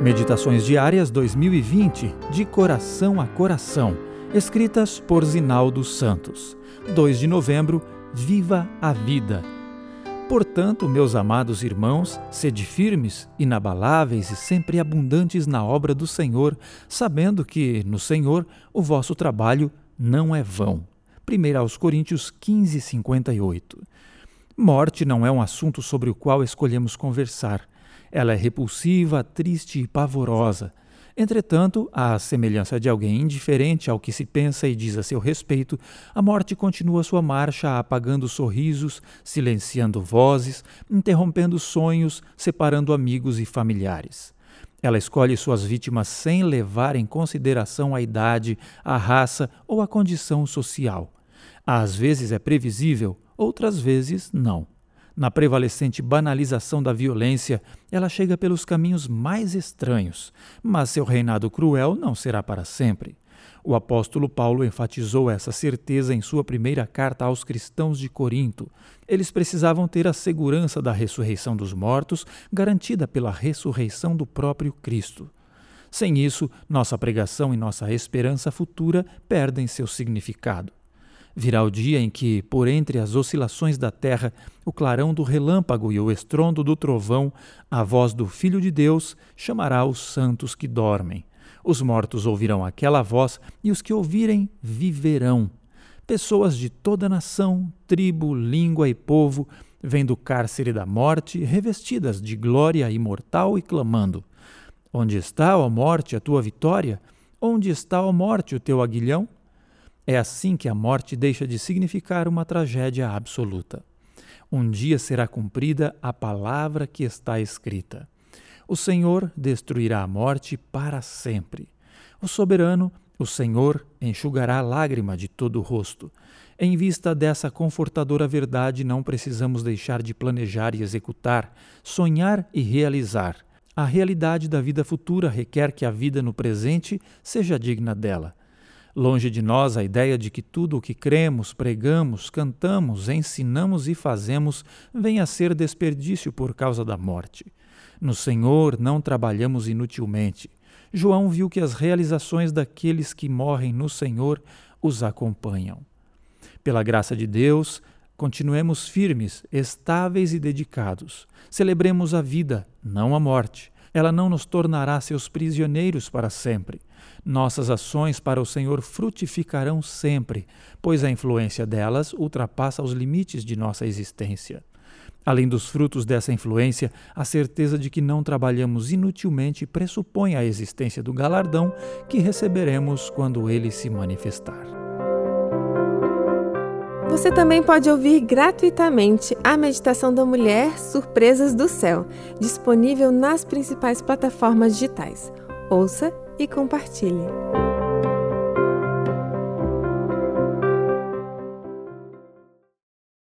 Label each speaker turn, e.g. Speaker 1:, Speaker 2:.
Speaker 1: Meditações Diárias 2020, de coração a coração, escritas por Zinaldo Santos. 2 de novembro, Viva a Vida. Portanto, meus amados irmãos, sede firmes, inabaláveis e sempre abundantes na obra do Senhor, sabendo que, no Senhor, o vosso trabalho não é vão. 1 aos Coríntios 15, 58. Morte não é um assunto sobre o qual escolhemos conversar ela é repulsiva, triste e pavorosa. Entretanto, à semelhança de alguém indiferente ao que se pensa e diz a seu respeito, a morte continua sua marcha apagando sorrisos, silenciando vozes, interrompendo sonhos, separando amigos e familiares. Ela escolhe suas vítimas sem levar em consideração a idade, a raça ou a condição social. Às vezes é previsível, outras vezes não. Na prevalecente banalização da violência, ela chega pelos caminhos mais estranhos, mas seu reinado cruel não será para sempre. O apóstolo Paulo enfatizou essa certeza em sua primeira carta aos cristãos de Corinto. Eles precisavam ter a segurança da ressurreição dos mortos, garantida pela ressurreição do próprio Cristo. Sem isso, nossa pregação e nossa esperança futura perdem seu significado. Virá o dia em que, por entre as oscilações da terra, o clarão do relâmpago e o estrondo do trovão, a voz do Filho de Deus chamará os santos que dormem. Os mortos ouvirão aquela voz e os que ouvirem viverão. Pessoas de toda nação, tribo, língua e povo vêm do cárcere da morte, revestidas de glória imortal e clamando: Onde está, ó morte, a tua vitória? Onde está, ó morte, o teu aguilhão? É assim que a morte deixa de significar uma tragédia absoluta. Um dia será cumprida a palavra que está escrita. O Senhor destruirá a morte para sempre. O soberano, o Senhor, enxugará a lágrima de todo o rosto. Em vista dessa confortadora verdade, não precisamos deixar de planejar e executar, sonhar e realizar. A realidade da vida futura requer que a vida no presente seja digna dela. Longe de nós a ideia de que tudo o que cremos, pregamos, cantamos, ensinamos e fazemos venha a ser desperdício por causa da morte. No Senhor não trabalhamos inutilmente. João viu que as realizações daqueles que morrem no Senhor os acompanham. Pela graça de Deus, continuemos firmes, estáveis e dedicados. Celebremos a vida, não a morte. Ela não nos tornará seus prisioneiros para sempre. Nossas ações para o Senhor frutificarão sempre, pois a influência delas ultrapassa os limites de nossa existência. Além dos frutos dessa influência, a certeza de que não trabalhamos inutilmente pressupõe a existência do galardão que receberemos quando ele se manifestar.
Speaker 2: Você também pode ouvir gratuitamente a Meditação da Mulher Surpresas do Céu, disponível nas principais plataformas digitais. Ouça e compartilhe.